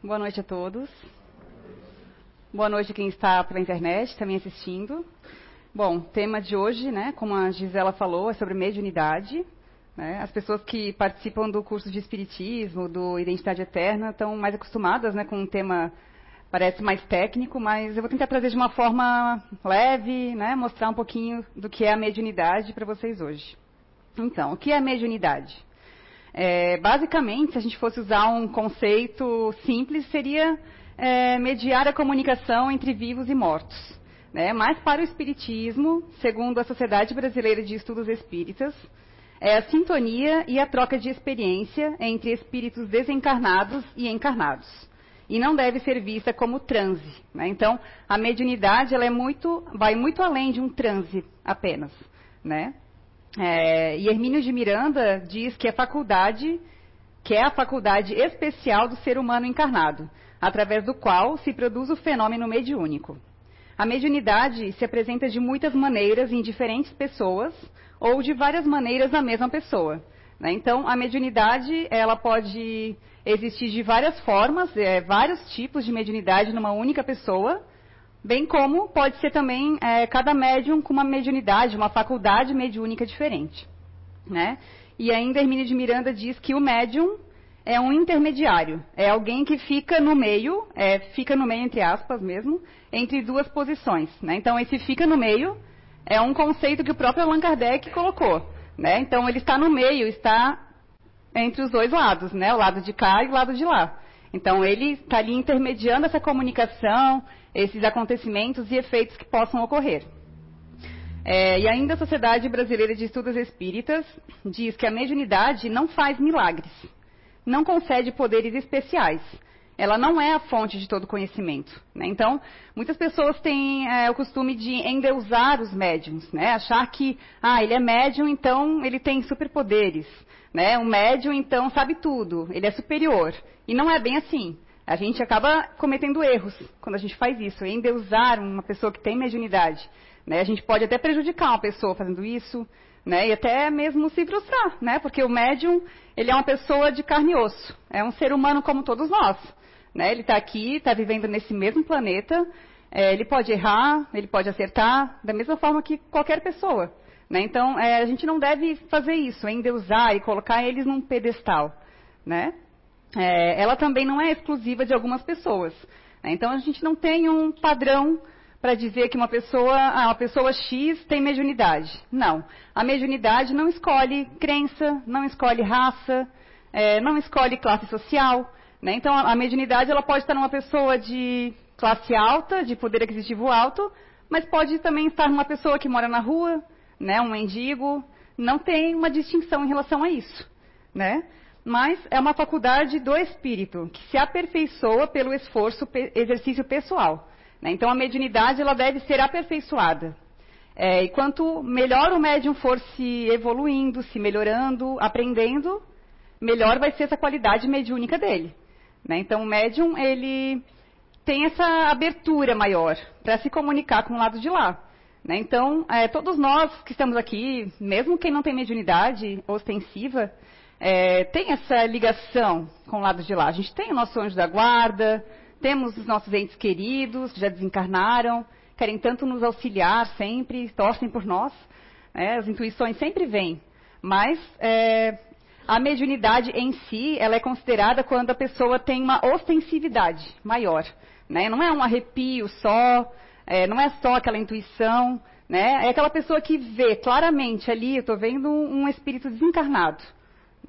Boa noite a todos. Boa noite a quem está pela internet também assistindo. Bom, tema de hoje, né, como a Gisela falou, é sobre mediunidade. Né? As pessoas que participam do curso de Espiritismo, do Identidade Eterna, estão mais acostumadas né, com um tema parece mais técnico, mas eu vou tentar trazer de uma forma leve, né, mostrar um pouquinho do que é a mediunidade para vocês hoje. Então, o que é mediunidade? É, basicamente, se a gente fosse usar um conceito simples, seria é, mediar a comunicação entre vivos e mortos. Né? Mas para o Espiritismo, segundo a Sociedade Brasileira de Estudos Espíritas, é a sintonia e a troca de experiência entre espíritos desencarnados e encarnados. E não deve ser vista como transe. Né? Então, a mediunidade ela é muito, vai muito além de um transe apenas. Né? É, e Hermínio de Miranda diz que é faculdade, que é a faculdade especial do ser humano encarnado, através do qual se produz o fenômeno mediúnico. A mediunidade se apresenta de muitas maneiras em diferentes pessoas ou de várias maneiras na mesma pessoa. Né? Então, a mediunidade ela pode existir de várias formas, é, vários tipos de mediunidade numa única pessoa, bem como pode ser também é, cada médium com uma mediunidade, uma faculdade mediúnica diferente. Né? E ainda Hermínio de Miranda diz que o médium é um intermediário, é alguém que fica no meio, é, fica no meio entre aspas mesmo, entre duas posições. Né? Então esse fica no meio é um conceito que o próprio Allan Kardec colocou. Né? Então ele está no meio, está entre os dois lados, né? o lado de cá e o lado de lá. Então ele está ali intermediando essa comunicação, esses acontecimentos e efeitos que possam ocorrer. É, e ainda a Sociedade Brasileira de Estudos Espíritas diz que a mediunidade não faz milagres, não concede poderes especiais. Ela não é a fonte de todo conhecimento. Né? Então, muitas pessoas têm é, o costume de endeusar os médiums, né? achar que ah, ele é médium, então ele tem superpoderes. Né? O médium, então, sabe tudo, ele é superior. E não é bem assim. A gente acaba cometendo erros quando a gente faz isso, endeusar uma pessoa que tem mediunidade. Né? A gente pode até prejudicar uma pessoa fazendo isso, né? e até mesmo se frustrar, né? porque o médium ele é uma pessoa de carne e osso, é um ser humano como todos nós. Né? Ele está aqui, está vivendo nesse mesmo planeta, é, ele pode errar, ele pode acertar, da mesma forma que qualquer pessoa. Né? Então, é, a gente não deve fazer isso, endeusar e colocar eles num pedestal. Né? É, ela também não é exclusiva de algumas pessoas. Né? Então a gente não tem um padrão para dizer que uma pessoa, ah, uma pessoa X tem mediunidade. Não. A mediunidade não escolhe crença, não escolhe raça, é, não escolhe classe social. Né? Então a, a mediunidade ela pode estar numa pessoa de classe alta, de poder aquisitivo alto, mas pode também estar numa pessoa que mora na rua, né, um mendigo. Não tem uma distinção em relação a isso. Né? Mas é uma faculdade do espírito, que se aperfeiçoa pelo esforço, exercício pessoal. Né? Então, a mediunidade ela deve ser aperfeiçoada. É, e quanto melhor o médium for se evoluindo, se melhorando, aprendendo, melhor vai ser essa qualidade mediúnica dele. Né? Então, o médium, ele tem essa abertura maior para se comunicar com o lado de lá. Né? Então, é, todos nós que estamos aqui, mesmo quem não tem mediunidade ostensiva, é, tem essa ligação com o lado de lá. A gente tem o nosso anjo da guarda, temos os nossos entes queridos que já desencarnaram, querem tanto nos auxiliar sempre, torcem por nós. Né? As intuições sempre vêm. Mas é, a mediunidade em si, ela é considerada quando a pessoa tem uma ostensividade maior. Né? Não é um arrepio só, é, não é só aquela intuição. Né? É aquela pessoa que vê claramente ali, eu estou vendo um espírito desencarnado.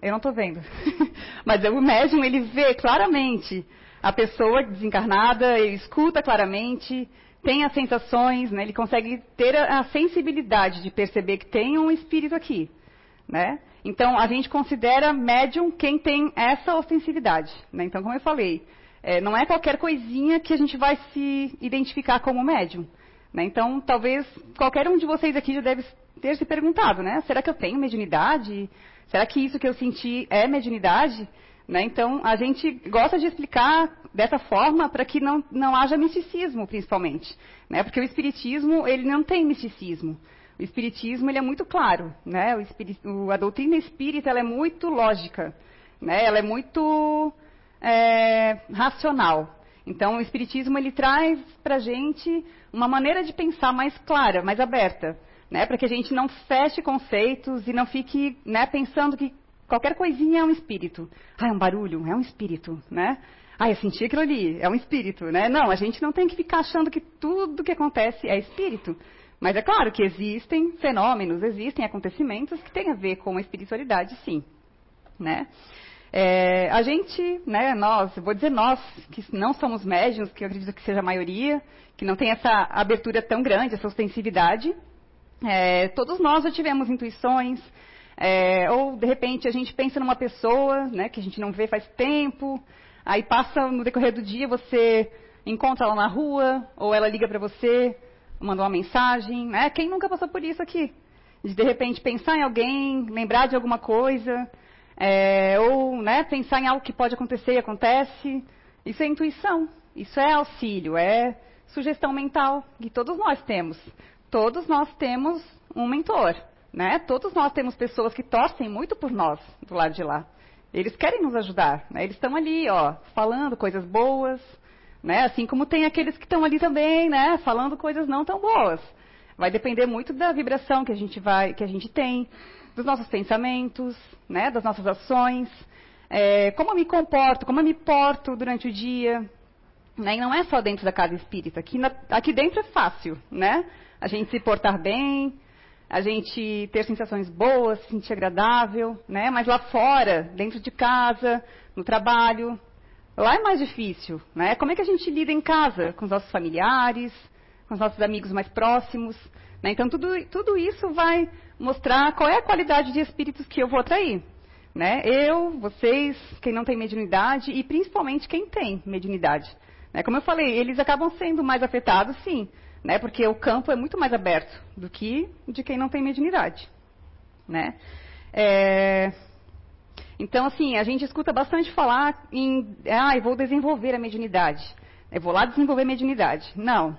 Eu não estou vendo. Mas o médium, ele vê claramente a pessoa desencarnada, ele escuta claramente, tem as sensações, né? ele consegue ter a, sensibilidade de perceber que tem um espírito aqui. Né? Então, a gente considera médium quem tem essa ostensividade. Né? Então, como eu falei, é, não é qualquer coisinha que a gente vai se identificar como médium. Né? Então, talvez qualquer um de vocês aqui já deve ter se perguntado, né? Será que eu tenho mediunidade? Será que isso que eu senti é mediunidade? Né? Então, a gente gosta de explicar dessa forma para que não, não haja misticismo, principalmente. Né? Porque o espiritismo, ele não tem misticismo. O espiritismo, ele é muito claro. Né? O a doutrina espírita, ela é muito lógica. Né? Ela é muito é, racional. Então, o Espiritismo ele traz para a gente uma maneira de pensar mais clara, mais aberta, né? para que a gente não feche conceitos e não fique né, pensando que qualquer coisinha é um espírito. Ah, é um barulho, é um espírito, né? Ah, eu senti aquilo ali, é um espírito, né? Não, a gente não tem que ficar achando que tudo que acontece é espírito. Mas é claro que existem fenômenos, existem acontecimentos que têm a ver com a espiritualidade, sim. Né? É, a gente, né, nós, vou dizer nós, que não somos médiums, que eu acredito que seja a maioria, que não tem essa abertura tão grande, essa ostensividade, é, todos nós já tivemos intuições, é, ou de repente a gente pensa numa pessoa né, que a gente não vê faz tempo, aí passa no decorrer do dia, você encontra ela na rua, ou ela liga para você, mandou uma mensagem, né? Quem nunca passou por isso aqui? De de repente pensar em alguém, lembrar de alguma coisa, é, ou né, pensar em algo que pode acontecer e acontece. Isso é intuição, isso é auxílio, é sugestão mental que todos nós temos. Todos nós temos um mentor, né? Todos nós temos pessoas que torcem muito por nós do lado de lá. Eles querem nos ajudar, né? Eles estão ali, ó, falando coisas boas, né? Assim como tem aqueles que estão ali também, né? Falando coisas não tão boas. Vai depender muito da vibração que a gente vai, que a gente tem, dos nossos pensamentos, né? Das nossas ações, é, como eu me comporto, como eu me porto durante o dia, né? E não é só dentro da casa espírita. Aqui, na, aqui dentro é fácil, né? A gente se portar bem, a gente ter sensações boas, se sentir agradável, né? Mas lá fora, dentro de casa, no trabalho, Lá é mais difícil, né? Como é que a gente lida em casa com os nossos familiares, com os nossos amigos mais próximos? Né? Então, tudo, tudo isso vai mostrar qual é a qualidade de espíritos que eu vou atrair. Né? Eu, vocês, quem não tem mediunidade e principalmente quem tem mediunidade. Né? Como eu falei, eles acabam sendo mais afetados, sim, né? porque o campo é muito mais aberto do que de quem não tem mediunidade. Né? É, então, assim, a gente escuta bastante falar em, ah, eu vou desenvolver a mediunidade. Eu vou lá desenvolver a mediunidade. Não.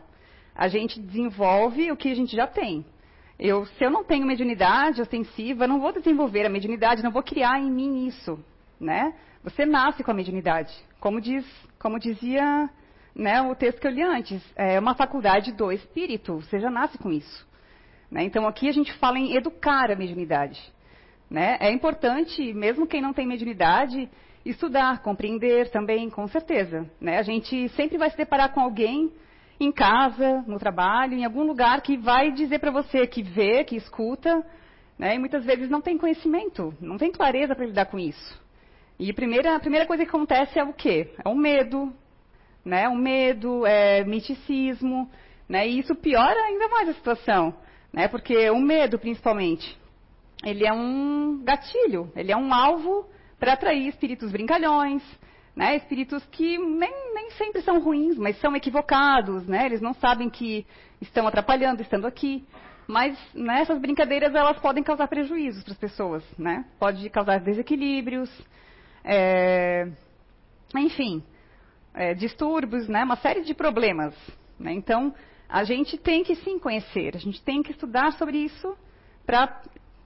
A gente desenvolve o que a gente já tem. Eu, se eu não tenho mediunidade ostensiva, não vou desenvolver a mediunidade, não vou criar em mim isso, né? Você nasce com a mediunidade. Como, diz, como dizia né, o texto que eu li antes, é uma faculdade do espírito, você já nasce com isso. Né? Então aqui a gente fala em educar a mediunidade. Né? É importante, mesmo quem não tem mediunidade, estudar, compreender também, com certeza. Né? A gente sempre vai se deparar com alguém em casa, no trabalho, em algum lugar que vai dizer para você que vê, que escuta, né? e muitas vezes não tem conhecimento, não tem clareza para lidar com isso. E a primeira, a primeira coisa que acontece é o quê? É o medo, né? O medo, é miticismo, né? E isso piora ainda mais a situação, né? Porque o medo, principalmente, ele é um gatilho, ele é um alvo para atrair espíritos brincalhões, né? espíritos que nem, nem, sempre são ruins, mas são equivocados, né? eles não sabem que estão atrapalhando estando aqui. Mas né, essas brincadeiras elas podem causar prejuízos para as pessoas, né? Pode causar desequilíbrios, é, enfim, é, distúrbios, né? Uma série de problemas. Né? Então, a gente tem que sim conhecer, a gente tem que estudar sobre isso para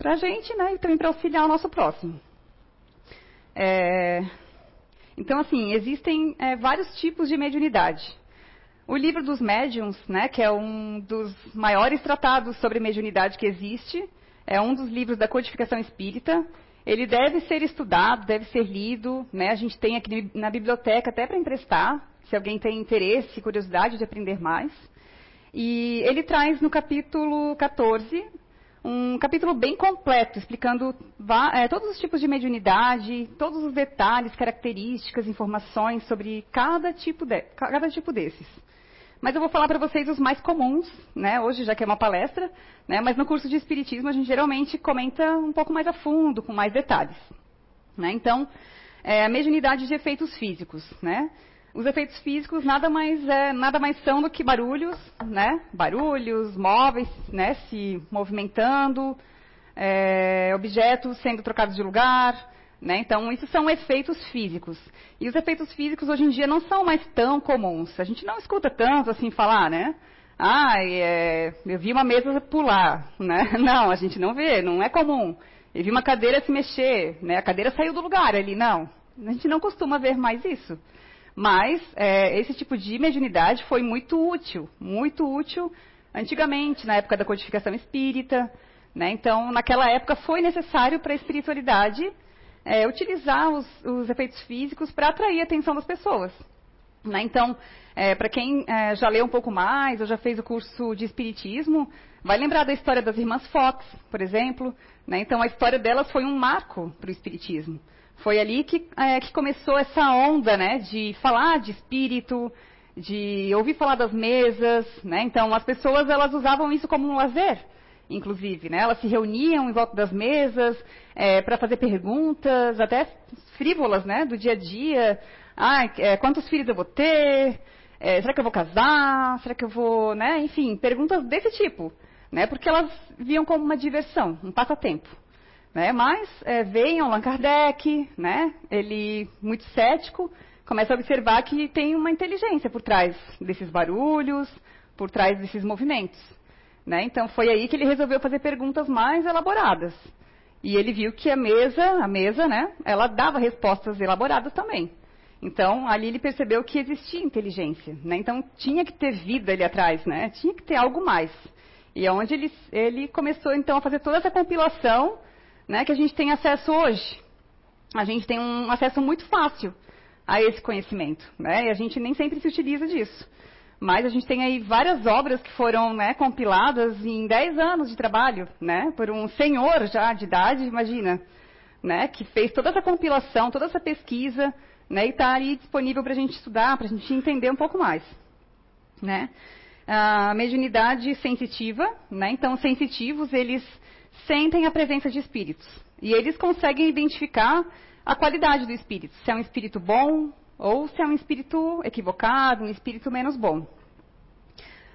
a gente, né, e também para auxiliar o nosso próximo. É, então, assim, existem é, vários tipos de mediunidade. O livro dos médiums, né, que é um dos maiores tratados sobre mediunidade que existe, é um dos livros da codificação espírita. Ele deve ser estudado, deve ser lido. Né, a gente tem aqui na biblioteca até para emprestar, se alguém tem interesse curiosidade de aprender mais. E ele traz no capítulo 14 um capítulo bem completo, explicando é, todos os tipos de mediunidade, todos os detalhes, características, informações sobre cada tipo, de, cada tipo desses. Mas eu vou falar para vocês os mais comuns, né? Hoje já que é uma palestra, né? Mas no curso de espiritismo a gente geralmente comenta um pouco mais a fundo, com mais detalhes. Né? Então, é, a mediunidade de efeitos físicos, né? Os efeitos físicos nada mais, é, nada mais são do que barulhos, né? Barulhos, móveis, né? Se movimentando, é, objetos sendo trocados de lugar, né? Então, isso são efeitos físicos. E os efeitos físicos hoje em dia não são mais tão comuns. A gente não escuta tanto assim falar, né? Ah, é, eu vi uma mesa pular, né? Não, a gente não vê, não é comum. Eu vi uma cadeira se mexer, né? A cadeira saiu do lugar ali, não. A gente não costuma ver mais isso. Mas é, esse tipo de mediunidade foi muito útil, muito útil antigamente, na época da codificação espírita. Né? Então, naquela época foi necessário para a espiritualidade é, utilizar os, os, efeitos físicos para atrair a atenção das pessoas. Né? Então, é, para quem é, já leu um pouco mais ou já fez o curso de Espiritismo, vai lembrar da história das irmãs Fox, por exemplo. Né? Então, a história delas foi um marco para o Espiritismo. Foi ali que, é, que começou essa onda né, de falar de espírito, de ouvir falar das mesas. Né? Então, as pessoas elas usavam isso como um lazer inclusive, né? Elas se reuniam em volta das mesas é, para fazer perguntas, até frívolas, né? Do dia a dia. Ah, é, quantos filhos eu vou ter? É, será que eu vou casar? Será que eu vou, né? Enfim, perguntas desse tipo, né? Porque elas viam como uma diversão, um passatempo. Né? Mas é, vem Allan Kardec, né? Ele muito cético, começa a observar que tem uma inteligência por trás desses barulhos, por trás desses movimentos. Né? Então foi aí que ele resolveu fazer perguntas mais elaboradas. E ele viu que a mesa, a mesa, né, ela dava respostas elaboradas também. Então, ali ele percebeu que existia inteligência, né? Então, tinha que ter vida ali atrás, né? Tinha que ter algo mais. E é onde ele, ele começou, então, a fazer toda essa compilação, né, que a gente tem acesso hoje. A gente tem um acesso muito fácil a esse conhecimento, né? E a gente nem sempre se utiliza disso. Mas a gente tem aí várias obras que foram né, compiladas em 10 anos de trabalho, né, por um senhor já de idade, imagina, né, que fez toda essa compilação, toda essa pesquisa, né, e está aí disponível para a gente estudar, para a gente entender um pouco mais. Né. A mediunidade sensitiva, né, então sensitivos, eles sentem a presença de espíritos. E eles conseguem identificar a qualidade do espírito, se é um espírito bom, ou se é um espírito equivocado, um espírito menos bom.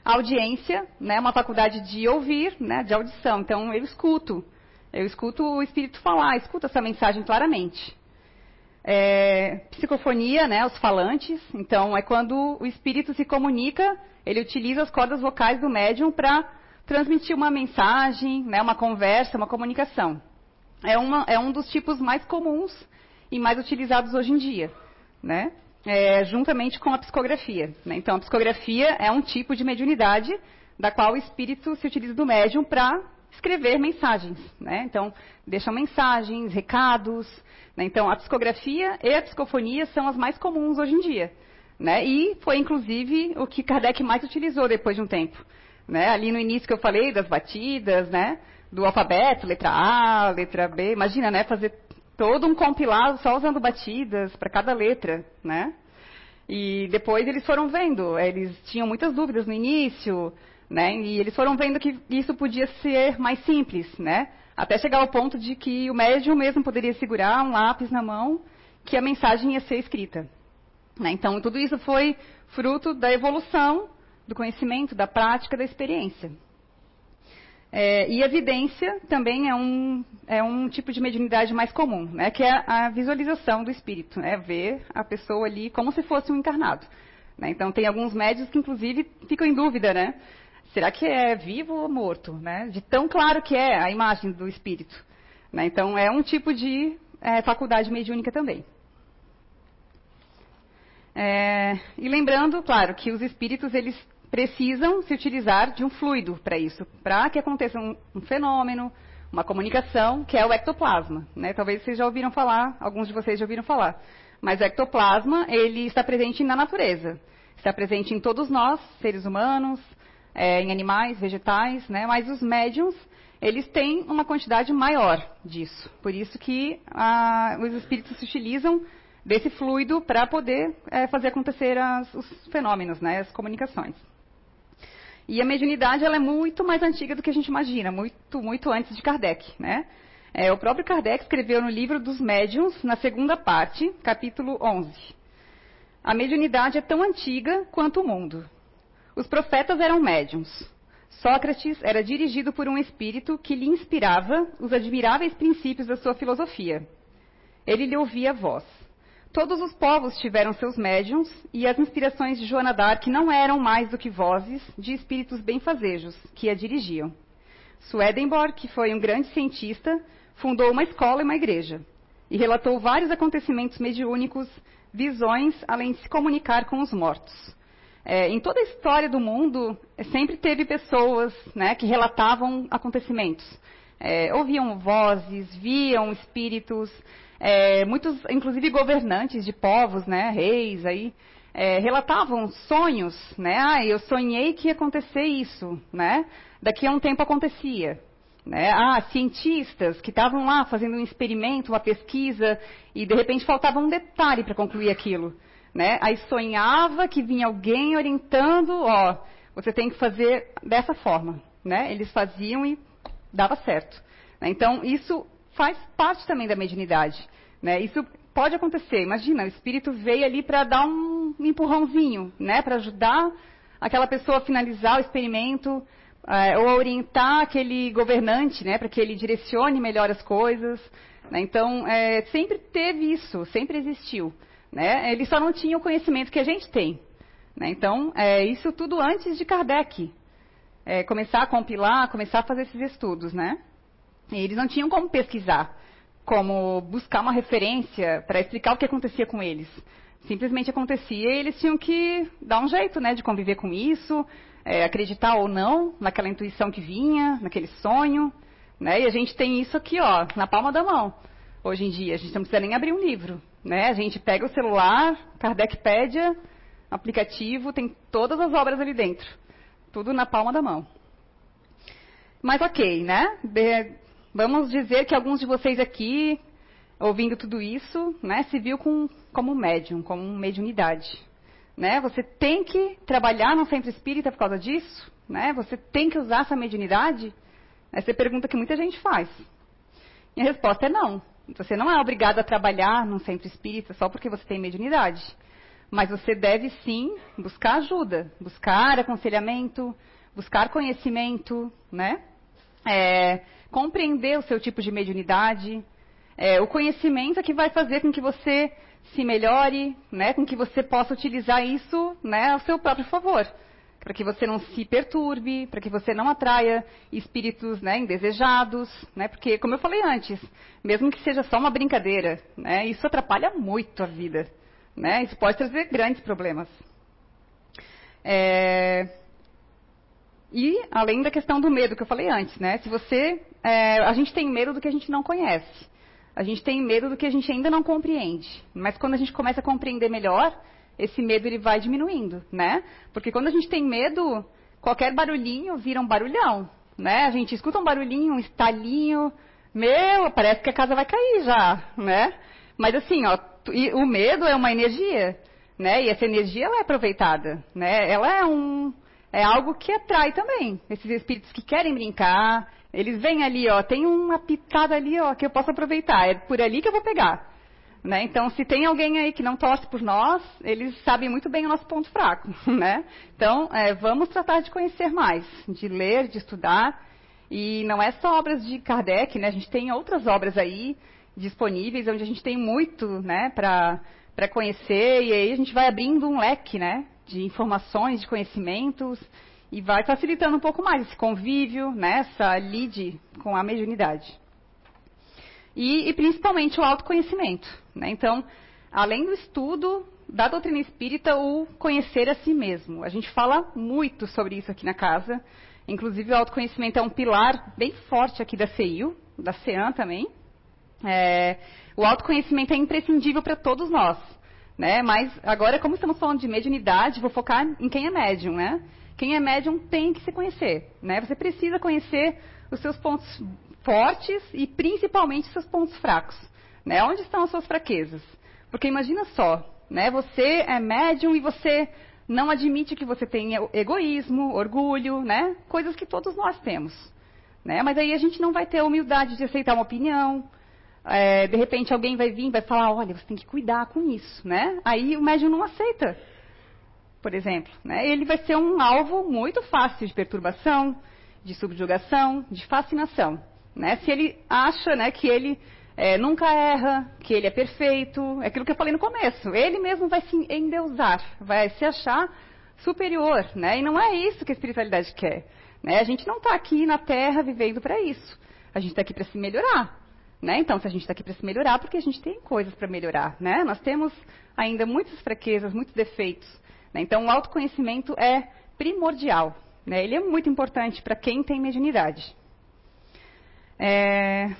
A audiência, né, uma faculdade de ouvir, né, de audição. Então, eu escuto. Eu escuto o espírito falar, escuto essa mensagem claramente. É, psicofonia, né, os falantes. Então, é quando o espírito se comunica, ele utiliza as cordas vocais do médium para transmitir uma mensagem, né, uma conversa, uma comunicação. É, uma, é um dos tipos mais comuns e mais utilizados hoje em dia né? É, juntamente com a psicografia. Né? Então, a psicografia é um tipo de mediunidade da qual o espírito se utiliza do médium para escrever mensagens. Né? Então, deixam mensagens, recados. Né? Então, a psicografia e a psicofonia são as mais comuns hoje em dia. Né? E foi, inclusive, o que Kardec mais utilizou depois de um tempo. Né? Ali no início que eu falei das batidas, né? do alfabeto, letra A, letra B. Imagina, né? fazer todo um compilado só usando batidas para cada letra, né? E depois eles foram vendo, eles tinham muitas dúvidas no início, né? E eles foram vendo que isso podia ser mais simples, né? Até chegar ao ponto de que o médium mesmo poderia segurar um lápis na mão, que a mensagem ia ser escrita. Né? Então, tudo isso foi fruto da evolução do conhecimento, da prática, da experiência. É, e evidência também é um, é um tipo de mediunidade mais comum, né, que é a visualização do espírito, né, ver a pessoa ali como se fosse um encarnado. Né, então, tem alguns médios que, inclusive, ficam em dúvida, né? Será que é vivo ou morto? Né, de tão claro que é a imagem do espírito. Né, então, é um tipo de é, faculdade mediúnica também. É, e lembrando, claro, que os espíritos, eles precisam se utilizar de um fluido para isso, para que aconteça um, um, fenômeno, uma comunicação, que é o ectoplasma. Né? Talvez vocês já ouviram falar, alguns de vocês já ouviram falar. Mas o ectoplasma, ele está presente na natureza. Está presente em todos nós, seres humanos, é, em animais, vegetais, né? mas os médiums, eles têm uma quantidade maior disso. Por isso que ah, os espíritos se utilizam desse fluido para poder é, fazer acontecer as, os fenômenos, né? as comunicações. E a mediunidade ela é muito mais antiga do que a gente imagina, muito, muito antes de Kardec. Né? É, o próprio Kardec escreveu no livro dos médiuns, na segunda parte, capítulo 11. A mediunidade é tão antiga quanto o mundo. Os profetas eram médiums. Sócrates era dirigido por um espírito que lhe inspirava os admiráveis princípios da sua filosofia. Ele lhe ouvia a voz. Todos os povos tiveram seus médiums, e as inspirações de Joana d'Arc não eram mais do que vozes de espíritos benfazejos que a dirigiam. Swedenborg, que foi um grande cientista, fundou uma escola e uma igreja. e relatou vários acontecimentos mediúnicos, visões, além de se comunicar com os mortos. É, em toda a história do mundo, é, sempre teve pessoas né, que relatavam acontecimentos. É, ouviam vozes, viam espíritos, é, muitos, inclusive governantes de povos, né, reis aí, é, relatavam sonhos, né? Ah, eu sonhei que ia acontecer isso, né? Daqui a um tempo acontecia. Né? Ah, cientistas que estavam lá fazendo um experimento, uma pesquisa, e de repente faltava um detalhe para concluir aquilo. Né? Aí sonhava que vinha alguém orientando, ó, você tem que fazer dessa forma. Né? Eles faziam e dava certo. Né? Então, isso faz parte também da mediunidade. Né? Isso pode acontecer. Imagina, o espírito veio ali para dar um empurrãozinho, né? para ajudar aquela pessoa a finalizar o experimento, é, ou orientar aquele governante, né, para que ele direcione melhor as coisas. Né? Então, é, sempre teve isso, sempre existiu. Né? Ele só não tinha o conhecimento que a gente tem. Né? Então, é, isso tudo antes de Kardec é, começar a compilar, começar a fazer esses estudos. Né? Eles não tinham como pesquisar, como buscar uma referência para explicar o que acontecia com eles. Simplesmente acontecia e eles tinham que dar um jeito né, de conviver com isso, é, acreditar ou não naquela intuição que vinha, naquele sonho. Né? E a gente tem isso aqui, ó, na palma da mão. Hoje em dia, a gente não precisa nem abrir um livro. Né? A gente pega o celular, Kardecpédia, aplicativo, tem todas as obras ali dentro. Tudo na palma da mão. Mas ok, né? De, vamos dizer que alguns de vocês aqui, ouvindo tudo isso, né, se viu com, como médium, como mediunidade. Né? Você tem que trabalhar no centro espírita por causa disso? Né? Você tem que usar essa mediunidade? Essa é a pergunta que muita gente faz. E a resposta é não. Você não é obrigado a trabalhar num centro espírita só porque você tem mediunidade. Mas você deve sim buscar ajuda, buscar aconselhamento, buscar conhecimento, né? É, compreender o seu tipo de mediunidade. É, o conhecimento é que vai fazer com que você se melhore, né, com que você possa utilizar isso né, ao seu próprio favor. Para que você não se perturbe, para que você não atraia espíritos né, indesejados, né, porque, como eu falei antes, mesmo que seja só uma brincadeira, né, isso atrapalha muito a vida. Né, isso pode trazer grandes problemas. É... E além da questão do medo que eu falei antes, né? Se você, é, a gente tem medo do que a gente não conhece. A gente tem medo do que a gente ainda não compreende. Mas quando a gente começa a compreender melhor, esse medo ele vai diminuindo, né? Porque quando a gente tem medo, qualquer barulhinho vira um barulhão, né? A gente escuta um barulhinho, um estalinho, meu, parece que a casa vai cair já, né? Mas assim, ó, o medo é uma energia, né? E essa energia ela é aproveitada, né? Ela é um é algo que atrai também esses espíritos que querem brincar, eles vêm ali, ó, tem uma pitada ali, ó, que eu posso aproveitar. É por ali que eu vou pegar. Né? Então, se tem alguém aí que não torce por nós, eles sabem muito bem o nosso ponto fraco. Né? Então, é, vamos tratar de conhecer mais, de ler, de estudar. E não é só obras de Kardec, né? a gente tem outras obras aí disponíveis, onde a gente tem muito né, para conhecer, e aí a gente vai abrindo um leque né, de informações, de conhecimentos, e vai facilitando um pouco mais esse convívio, né, essa lide com a mediunidade. E, e principalmente o autoconhecimento. Né? Então, além do estudo da doutrina espírita, o conhecer a si mesmo. A gente fala muito sobre isso aqui na casa. Inclusive, o autoconhecimento é um pilar bem forte aqui da CEIU, da CEAN também. É, o autoconhecimento é imprescindível para todos nós. Né? Mas agora, como estamos falando de mediunidade, vou focar em quem é médium, né? Quem é médium tem que se conhecer, né? Você precisa conhecer os seus pontos fortes e principalmente os seus pontos fracos, né? Onde estão as suas fraquezas? Porque imagina só, né? Você é médium e você não admite que você tenha egoísmo, orgulho, né? Coisas que todos nós temos, né? Mas aí a gente não vai ter a humildade de aceitar uma opinião. É, de repente alguém vai vir e vai falar, olha, você tem que cuidar com isso, né? Aí o médium não aceita por exemplo, né, ele vai ser um alvo muito fácil de perturbação, de subjugação, de fascinação. Né? Se ele acha né, que ele é, nunca erra, que ele é perfeito, é aquilo que eu falei no começo, ele mesmo vai se endeusar, vai se achar superior, né? E não é isso que a espiritualidade quer. Né? A gente não está aqui na Terra vivendo para isso. A gente está aqui para se melhorar. Né? Então, se a gente está aqui para se melhorar, porque a gente tem coisas para melhorar. Né? Nós temos ainda muitas fraquezas, muitos defeitos. Né? Então, o autoconhecimento é primordial. Né? Ele é muito importante para quem tem mediunidade. É...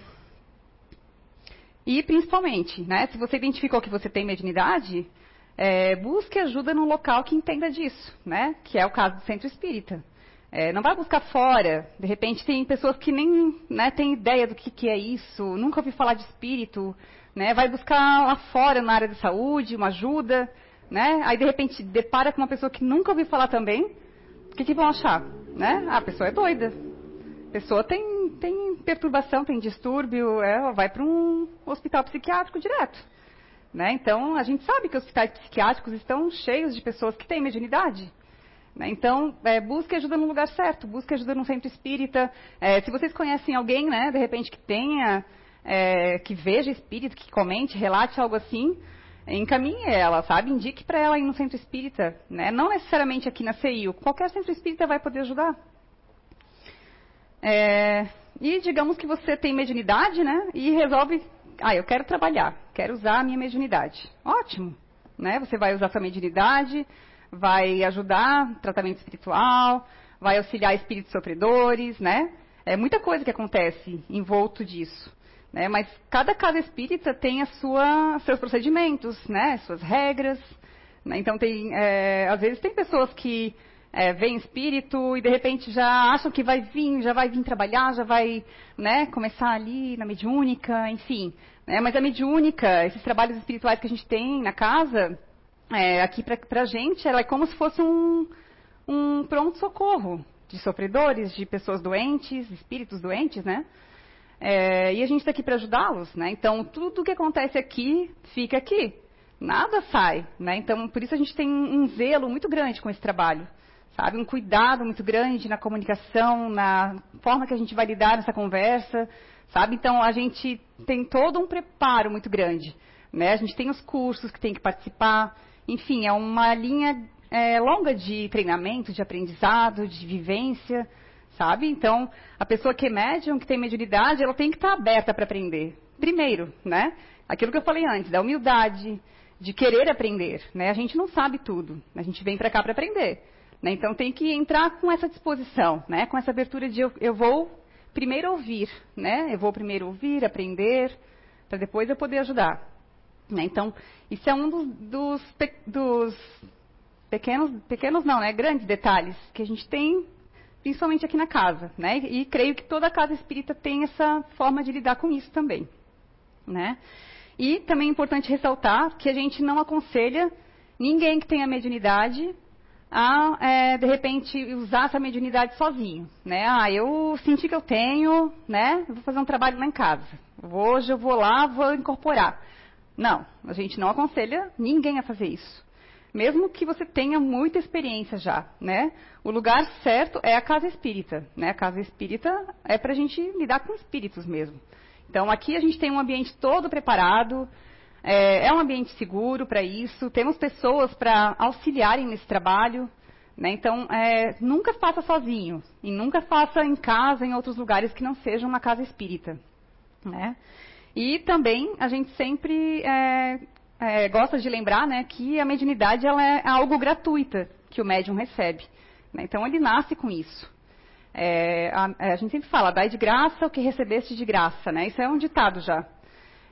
E, principalmente, né, se você identificou que você tem mediunidade, é, busque ajuda num local que entenda disso, né? Que é o caso do centro espírita. É, não vai buscar fora. De repente tem pessoas que nem né, têm ideia do que, que é isso, nunca ouvi falar de espírito, né? Vai buscar lá fora na área de saúde uma ajuda, né? Aí de repente depara com uma pessoa que nunca ouviu falar também. O que, que vão achar? Né? Ah, a pessoa é doida. A pessoa tem, tem perturbação, tem distúrbio, é, vai para um hospital psiquiátrico direto. Né? Então, a gente sabe que hospitais psiquiátricos estão cheios de pessoas que têm mediunidade. Né? Então, é, busque ajuda no lugar certo, busque ajuda no centro espírita. É, se vocês conhecem alguém, né, de repente, que tenha, é, que veja espírito, que comente, relate algo assim, encaminhe ela, sabe? Indique para ela ir no centro espírita. Né? Não necessariamente aqui na CIU, qualquer centro espírita vai poder ajudar. É, e digamos que você tem mediunidade, né? E resolve ah, eu quero trabalhar, quero usar a minha mediunidade. Ótimo, né? Você vai usar sua mediunidade, vai ajudar tratamento espiritual, vai auxiliar espíritos sofredores, né? É muita coisa que acontece envolto disso. Né? Mas cada casa espírita tem a sua, seus procedimentos, né? Suas regras. Né? Então tem, é, às vezes tem pessoas que é, vem espírito e de repente já acham que vai vir, já vai vir trabalhar, já vai né, começar ali na mediúnica, enfim. Né, mas a mediúnica, esses trabalhos espirituais que a gente tem na casa, é, aqui para a gente, ela é como se fosse um, um pronto-socorro de sofredores, de pessoas doentes, espíritos doentes, né? É, e a gente está aqui para ajudá-los, né? Então, tudo que acontece aqui, fica aqui. Nada sai, né? Então, por isso a gente tem um zelo muito grande com esse trabalho sabe? Um cuidado muito grande na comunicação, na forma que a gente vai lidar nessa conversa, sabe? Então, a gente tem todo um preparo muito grande, né? A gente tem os cursos que tem que participar, enfim, é uma linha é, longa de treinamento, de aprendizado, de vivência, sabe? Então, a pessoa que é médium, que tem mediunidade, ela tem que estar aberta para aprender. Primeiro, né? Aquilo que eu falei antes, da humildade, de querer aprender, né? A gente não sabe tudo, a gente vem para cá para aprender. Né? Então tem que entrar com essa disposição, né? com essa abertura de eu, eu vou primeiro ouvir, né? eu vou primeiro ouvir, aprender, para depois eu poder ajudar. Né? Então, isso é um dos, dos, dos, pequenos, pequenos não, né? grandes detalhes que a gente tem, principalmente aqui na casa. Né? E creio que toda casa espírita tem essa forma de lidar com isso também. Né? E também é importante ressaltar que a gente não aconselha ninguém que tenha mediunidade a, é, de repente, usar essa mediunidade sozinho. Né? Ah, eu senti que eu tenho, né? vou fazer um trabalho lá em casa. Hoje eu vou lá, vou incorporar. Não, a gente não aconselha ninguém a fazer isso. Mesmo que você tenha muita experiência já, né? O lugar certo é a casa espírita, né? A casa espírita é para a gente lidar com espíritos mesmo. Então aqui a gente tem um ambiente todo preparado, é, é um ambiente seguro para isso, temos pessoas para auxiliarem nesse trabalho. Né? Então, é, nunca faça sozinho e nunca faça em casa, em outros lugares que não sejam uma casa espírita. Né? E também a gente sempre é, é, gosta de lembrar né, que a mediunidade ela é algo gratuita que o médium recebe. Né? Então, ele nasce com isso. É, a, a, gente sempre fala, dai de graça o que recebeste de graça. Né? Isso é um ditado já.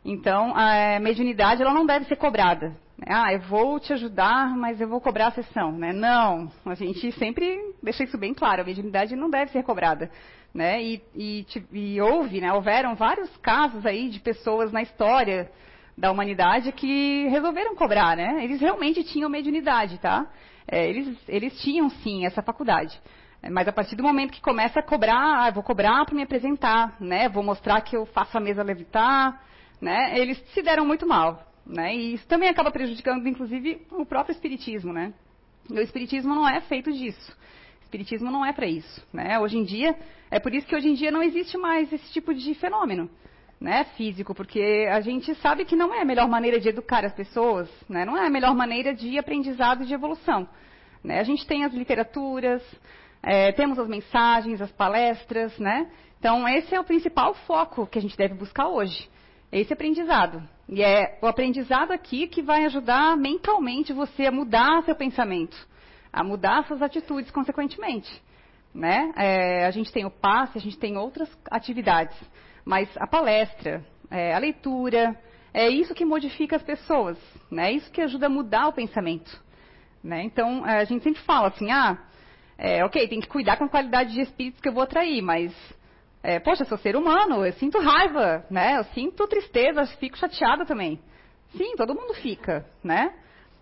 Então, a mediunidade ela não deve ser cobrada. Ah, eu vou te ajudar, mas eu vou cobrar a sessão. Né? Não, a gente sempre deixa isso bem claro. A mediunidade não deve ser cobrada. Né? E, e, e houve, né? houveram vários casos aí de pessoas na história da humanidade que resolveram cobrar. Né? Eles realmente tinham mediunidade, tá? É, eles, eles tinham sim essa faculdade. Mas a partir do momento que começa a cobrar, ah, vou cobrar para me apresentar, né? Vou mostrar que eu faço a mesa levitar, né, eles se deram muito mal. Né, e isso também acaba prejudicando, inclusive, o próprio espiritismo. Né? O espiritismo não é feito disso. O espiritismo não é para isso. Né? Hoje em dia, é por isso que hoje em dia não existe mais esse tipo de fenômeno né, físico, porque a gente sabe que não é a melhor maneira de educar as pessoas, né, não é a melhor maneira de aprendizado e de evolução. Né? A gente tem as literaturas, é, temos as mensagens, as palestras, né? Então, esse é o principal foco que a gente deve buscar hoje Esse aprendizado. E é o aprendizado aqui que vai ajudar mentalmente você a mudar seu pensamento, a mudar suas atitudes consequentemente. Né? É, a gente tem o passe, a gente tem outras atividades, mas a palestra, é, a leitura, é isso que modifica as pessoas, né? é isso que ajuda a mudar o pensamento. Né? Então, a gente sempre fala assim, ah, é, ok, tem que cuidar com a qualidade de espíritos que eu vou atrair, mas é, poxa, eu sou ser humano, eu sinto raiva, né? Eu sinto tristeza, fico chateada também. Sim, todo mundo fica, né?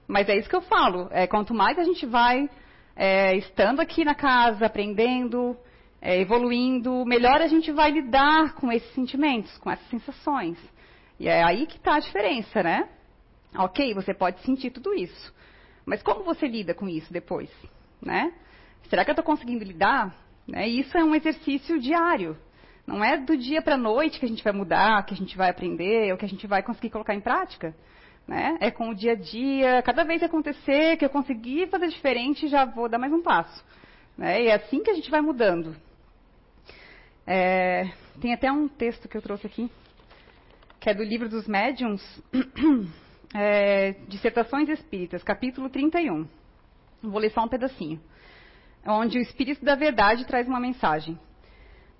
Mas é isso que eu falo. É, quanto mais a gente vai é, estando aqui na casa, aprendendo, é, evoluindo, melhor a gente vai lidar com esses sentimentos, com essas sensações. E é aí que está a diferença, né? Ok, você pode sentir tudo isso. Mas como você lida com isso depois? Né? Será que eu estou conseguindo lidar? Né? Isso é um exercício diário. Não é do dia para a noite que a gente vai mudar, que a gente vai aprender, ou que a gente vai conseguir colocar em prática. Né? É com o dia a dia, cada vez que acontecer, que eu conseguir fazer diferente, já vou dar mais um passo. Né? E é assim que a gente vai mudando. É, tem até um texto que eu trouxe aqui, que é do livro dos médiums, é, Dissertações Espíritas, capítulo 31. Vou ler só um pedacinho. Onde o Espírito da Verdade traz uma mensagem.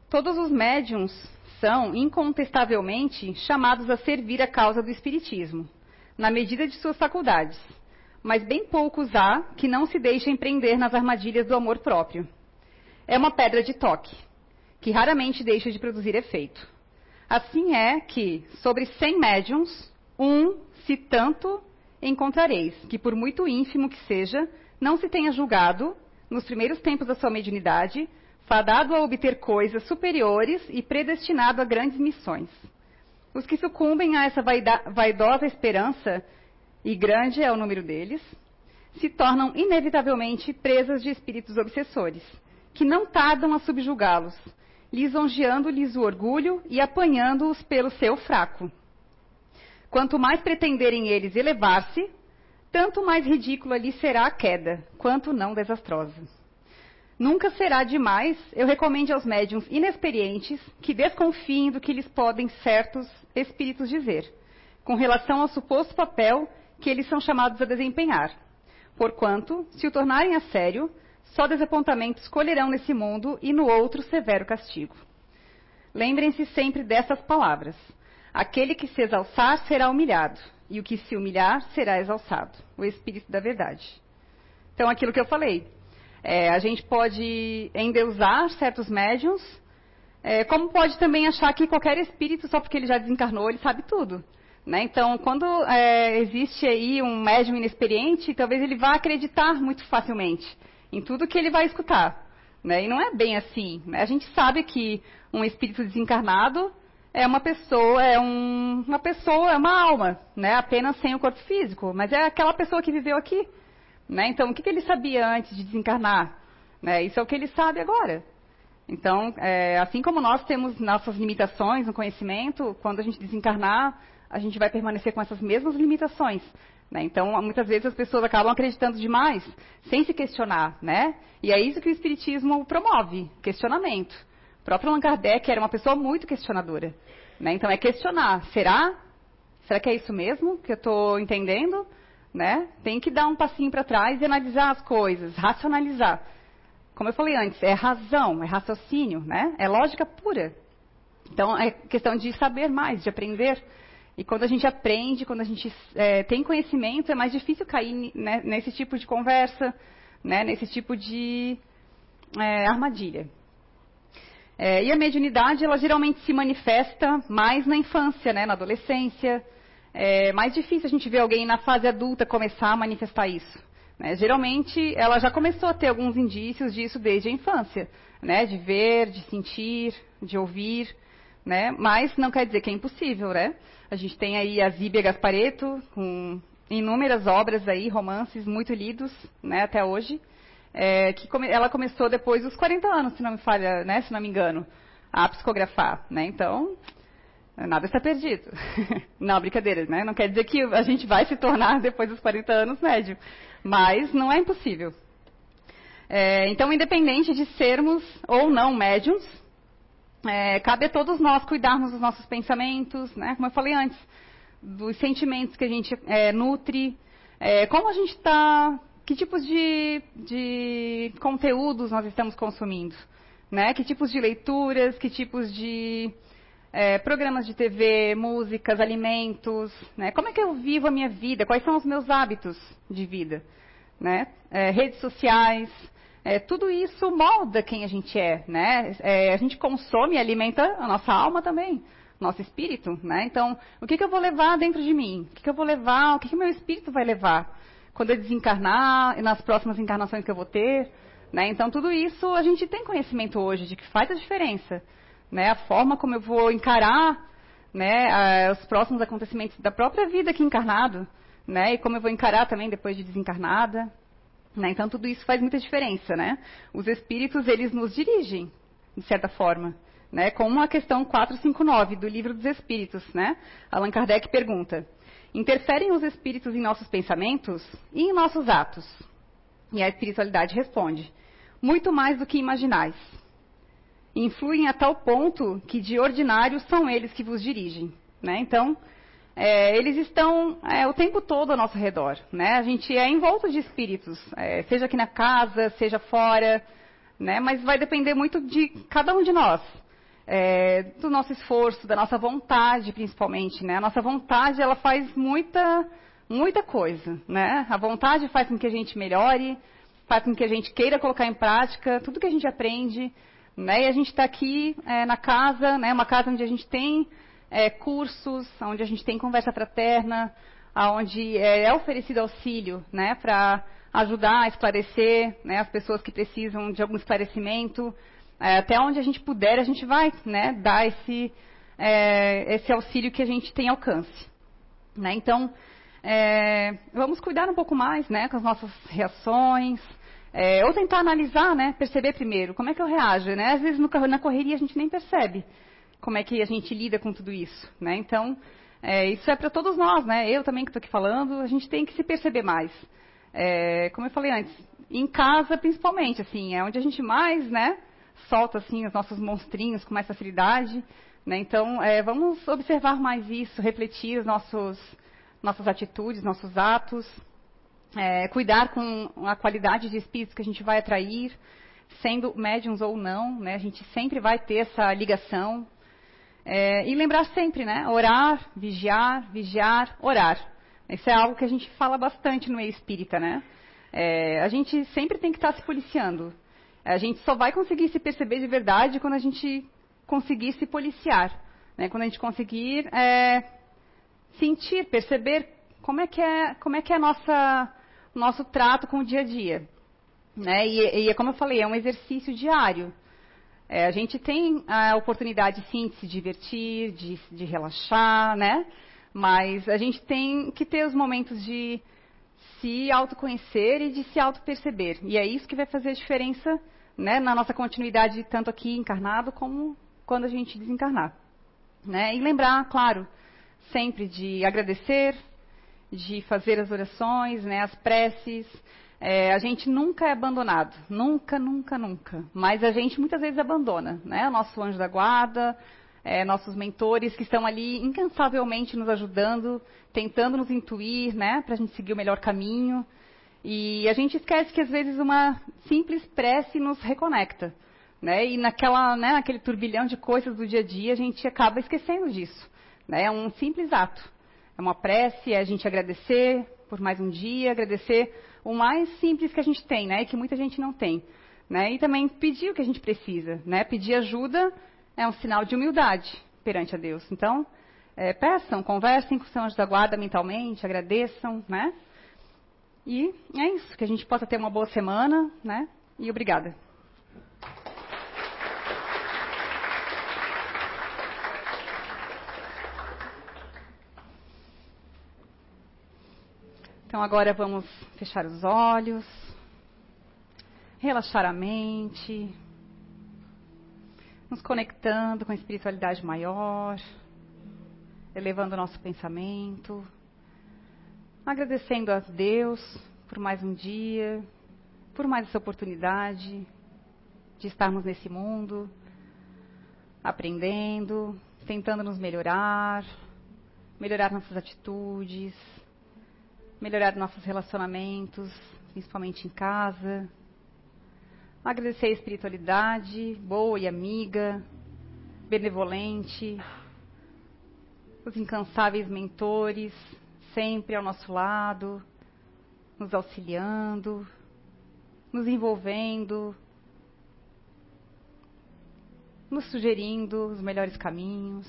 Todos os médiums são, incontestavelmente, chamados a servir a causa do Espiritismo, na medida de suas faculdades, mas bem poucos há que não se deixem prender nas armadilhas do amor próprio. É uma pedra de toque, que raramente deixa de produzir efeito. Assim é que, sobre cem médiums, um, se tanto, encontrareis, que por muito ínfimo que seja, não se tenha julgado, nos primeiros tempos da sua mediunidade, fadado a obter coisas superiores e predestinado a grandes missões. Os que sucumbem a essa vaidosa esperança, e grande é o número deles, se tornam inevitavelmente presas de espíritos obsessores, que não tardam a subjugá-los, lisonjeando-lhes o orgulho e apanhando-os pelo seu fraco. Quanto mais pretenderem eles elevar-se, tanto mais ridícula lhes será a queda, quanto não desastrosa. Nunca será demais eu recomende aos médiums inexperientes que desconfiem do que lhes podem certos espíritos dizer, com relação ao suposto papel que eles são chamados a desempenhar. Porquanto, se o tornarem a sério, só desapontamentos colherão nesse mundo e no outro severo castigo. Lembrem-se sempre dessas palavras. Aquele que se exalçar será humilhado, e o que se humilhar será exalçado. O Espírito da Verdade. Então, aquilo que eu falei. É, a gente pode endeusar certos médiums, é, como pode também achar que qualquer espírito, só porque ele já desencarnou, ele sabe tudo. Né? Então, quando é, existe aí um médium inexperiente, talvez ele vá acreditar muito facilmente em tudo que ele vai escutar. Né? E não é bem assim. Né? A gente sabe que um espírito desencarnado é uma pessoa, é um, uma pessoa, é uma alma, né? apenas sem o corpo físico, mas é aquela pessoa que viveu aqui. Né? Então, o que, que, ele sabia antes de desencarnar? Né? Isso é o que ele sabe agora. Então, é, assim como nós temos nossas limitações no conhecimento, quando a gente desencarnar, a gente vai permanecer com essas mesmas limitações. Né? Então, muitas vezes as pessoas acabam acreditando demais, sem se questionar. Né? E é isso que o Espiritismo promove, questionamento. Próprio Allan Kardec era uma pessoa muito questionadora. Né? Então, é questionar. Será? Será que é isso mesmo que eu estou entendendo? né? Tem que dar um passinho para trás e analisar as coisas, racionalizar. Como eu falei antes, é razão, é raciocínio, né? É lógica pura. Então, é questão de saber mais, de aprender. E quando a gente aprende, quando a gente é, tem conhecimento, é mais difícil cair né, nesse tipo de conversa, né, nesse tipo de é, armadilha. É, e a mediunidade, ela geralmente se manifesta mais na infância, né, na adolescência, é mais difícil a gente ver alguém na fase adulta começar a manifestar isso. Né? Geralmente, ela já começou a ter alguns indícios disso desde a infância, né? de ver, de sentir, de ouvir, né? mas não quer dizer que é impossível. Né? A gente tem aí a Zíbia Gaspareto, com inúmeras obras aí, romances muito lidos né, até hoje, é, que come, ela começou depois dos 40 anos, se não me falha, né, se não me engano, a psicografar. Né? Então, Nada está perdido. não, brincadeira, né? Não quer dizer que a gente vai se tornar, depois dos 40 anos, médio. Mas não é impossível. É, então, independente de sermos ou não médiums, é, cabe a todos nós cuidarmos dos nossos pensamentos, né? Como eu falei antes, dos sentimentos que a gente é, nutre, é, como a gente está, que tipos de, de conteúdos nós estamos consumindo, né? Que tipos de leituras, que tipos de é, programas de TV, músicas, alimentos, né? Como é que eu vivo a minha vida? Quais são os meus hábitos de vida, né? É, redes sociais, é, tudo isso molda quem a gente é, né? É, a gente consome e alimenta a nossa alma também, nosso espírito, né? Então, o que, que eu vou levar dentro de mim? O que, que eu vou levar? O que, que meu espírito vai levar quando eu desencarnar e nas próximas encarnações que eu vou ter? Né? Então, tudo isso a gente tem conhecimento hoje de que faz a diferença, né? A forma como eu vou encarar, né? Os próximos acontecimentos da própria vida aqui encarnado, né? E como eu vou encarar também depois de desencarnada. Né? Então tudo isso faz muita diferença, né? Os espíritos eles nos dirigem de certa forma, né? Como a questão 459 do livro dos Espíritos, né? Allan Kardec pergunta: interferem os espíritos em nossos pensamentos e em nossos atos? E a espiritualidade responde: muito mais do que imaginais. Influem a tal ponto que de ordinário são eles que vos dirigem, né? Então é, eles estão é, o tempo todo ao nosso redor. Né? A gente é envolto de espíritos, é, seja aqui na casa, seja fora, né? mas vai depender muito de cada um de nós. É, do nosso esforço, da nossa vontade, principalmente. Né? A nossa vontade ela faz muita, muita coisa. Né? A vontade faz com que a gente melhore, faz com que a gente queira colocar em prática tudo que a gente aprende. Né? E a gente está aqui é, na casa, né? uma casa onde a gente tem é, cursos, onde a gente tem conversa fraterna, onde é, é oferecido auxílio né, para ajudar a esclarecer né, as pessoas que precisam de algum esclarecimento. É, até onde a gente puder, a gente vai né, dar esse, é, esse auxílio que a gente tem alcance. Né? Então, é, vamos cuidar um pouco mais né, com as nossas reações, é, ou tentar analisar, né, perceber primeiro como é que eu reajo. Né? Às vezes no, na correria a gente nem percebe como é que a gente lida com tudo isso, né? Então, é, isso é para todos nós, né? Eu também que estou aqui falando, a gente tem que se perceber mais. É, como eu falei antes, em casa principalmente, assim, é onde a gente mais, né, solta assim os nossos monstrinhos com mais facilidade, né? Então, é, vamos observar mais isso, refletir os nossos nossas atitudes, nossos atos, é, cuidar com a qualidade de espíritos que a gente vai atrair, sendo médiums ou não, né? A gente sempre vai ter essa ligação, é, e lembrar sempre, né? Orar, vigiar, vigiar, orar. Isso é algo que a gente fala bastante no meio espírita, né? É, a gente sempre tem que estar se policiando. A gente só vai conseguir se perceber de verdade quando a gente conseguir se policiar. Né? Quando a gente conseguir é, sentir, perceber como é que é, como é, que é nossa, nosso trato com o dia a dia. Né? E, e, como eu falei, é um exercício diário. É, a gente tem a oportunidade, sim, de se divertir, de, de relaxar, né? Mas a gente tem que ter os momentos de se autoconhecer e de se autoperceber. E é isso que vai fazer a diferença né, na nossa continuidade, tanto aqui encarnado como quando a gente desencarnar. Né? E lembrar, claro, sempre de agradecer, de fazer as orações, né, as preces, é, a gente nunca é abandonado, nunca, nunca, nunca. Mas a gente muitas vezes abandona, né? Nosso anjo da guarda, é, nossos mentores que estão ali incansavelmente nos ajudando, tentando nos intuir, né? Para a gente seguir o melhor caminho. E a gente esquece que às vezes uma simples prece nos reconecta, né? E naquela, né, naquele turbilhão de coisas do dia a dia a gente acaba esquecendo disso, né? É um simples ato, é uma prece, é a gente agradecer por mais um dia, agradecer o mais simples que a gente tem, né? Que muita gente não tem. Né? E também pedir o que a gente precisa. Né? Pedir ajuda é um sinal de humildade perante a Deus. Então, é, peçam, conversem com os seus da guarda mentalmente, agradeçam, né? E é isso, que a gente possa ter uma boa semana, né? E obrigada. Então agora vamos fechar os olhos, relaxar a mente, nos conectando com a espiritualidade maior, elevando o nosso pensamento, agradecendo a Deus por mais um dia, por mais essa oportunidade de estarmos nesse mundo, aprendendo, tentando nos melhorar, melhorar nossas atitudes, melhorar nossos relacionamentos, principalmente em casa. Agradecer a espiritualidade boa e amiga, benevolente, os incansáveis mentores, sempre ao nosso lado, nos auxiliando, nos envolvendo, nos sugerindo os melhores caminhos.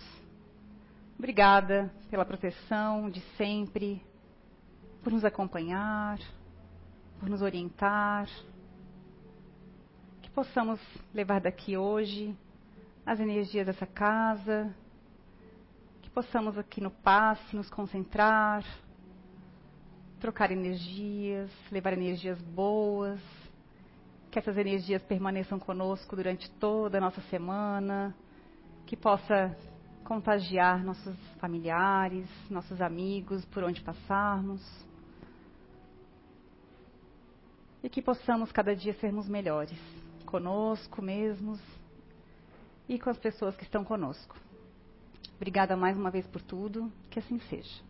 Obrigada pela proteção de sempre, por nos acompanhar, por nos orientar. Que possamos levar daqui hoje as energias dessa casa, possamos aqui no passe nos concentrar, trocar energias, levar energias boas, que essas energias permaneçam conosco durante toda a nossa semana, que possa contagiar nossos familiares, nossos amigos por onde passarmos. E que possamos cada dia sermos melhores, conosco mesmos e com as pessoas que estão conosco. Obrigada mais uma vez por tudo, que assim seja.